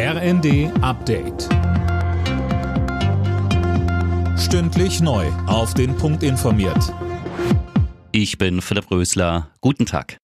RND Update. Stündlich neu. Auf den Punkt informiert. Ich bin Philipp Rösler. Guten Tag.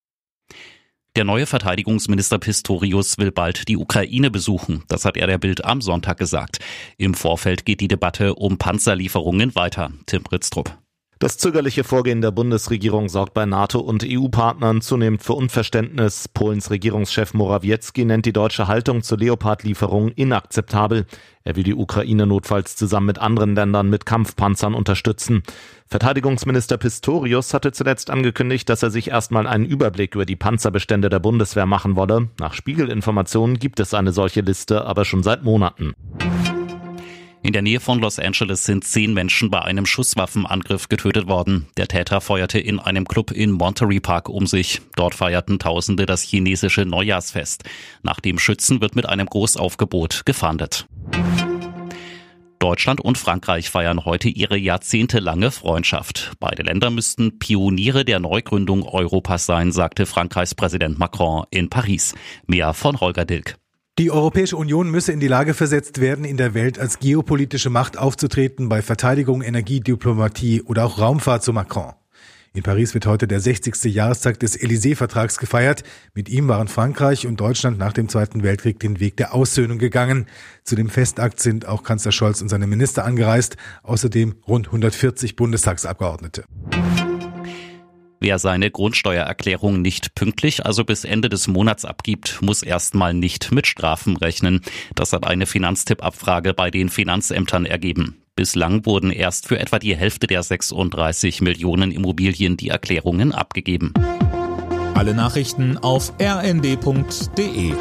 Der neue Verteidigungsminister Pistorius will bald die Ukraine besuchen. Das hat er der Bild am Sonntag gesagt. Im Vorfeld geht die Debatte um Panzerlieferungen weiter. Tim Britztrup. Das zögerliche Vorgehen der Bundesregierung sorgt bei NATO und EU-Partnern zunehmend für Unverständnis. Polens Regierungschef Morawiecki nennt die deutsche Haltung zur Leopard-Lieferung inakzeptabel. Er will die Ukraine notfalls zusammen mit anderen Ländern mit Kampfpanzern unterstützen. Verteidigungsminister Pistorius hatte zuletzt angekündigt, dass er sich erstmal einen Überblick über die Panzerbestände der Bundeswehr machen wolle. Nach Spiegelinformationen gibt es eine solche Liste aber schon seit Monaten. In der Nähe von Los Angeles sind zehn Menschen bei einem Schusswaffenangriff getötet worden. Der Täter feuerte in einem Club in Monterey Park um sich. Dort feierten Tausende das chinesische Neujahrsfest. Nach dem Schützen wird mit einem Großaufgebot gefahndet. Deutschland und Frankreich feiern heute ihre jahrzehntelange Freundschaft. Beide Länder müssten Pioniere der Neugründung Europas sein, sagte Frankreichs Präsident Macron in Paris. Mehr von Holger Dilk. Die Europäische Union müsse in die Lage versetzt werden, in der Welt als geopolitische Macht aufzutreten bei Verteidigung, Energiediplomatie oder auch Raumfahrt, so Macron. In Paris wird heute der 60. Jahrestag des Élysée-Vertrags gefeiert. Mit ihm waren Frankreich und Deutschland nach dem Zweiten Weltkrieg den Weg der Aussöhnung gegangen. Zu dem Festakt sind auch Kanzler Scholz und seine Minister angereist, außerdem rund 140 Bundestagsabgeordnete. Wer seine Grundsteuererklärung nicht pünktlich, also bis Ende des Monats abgibt, muss erstmal nicht mit Strafen rechnen. Das hat eine Finanztippabfrage bei den Finanzämtern ergeben. Bislang wurden erst für etwa die Hälfte der 36 Millionen Immobilien die Erklärungen abgegeben. Alle Nachrichten auf rnd.de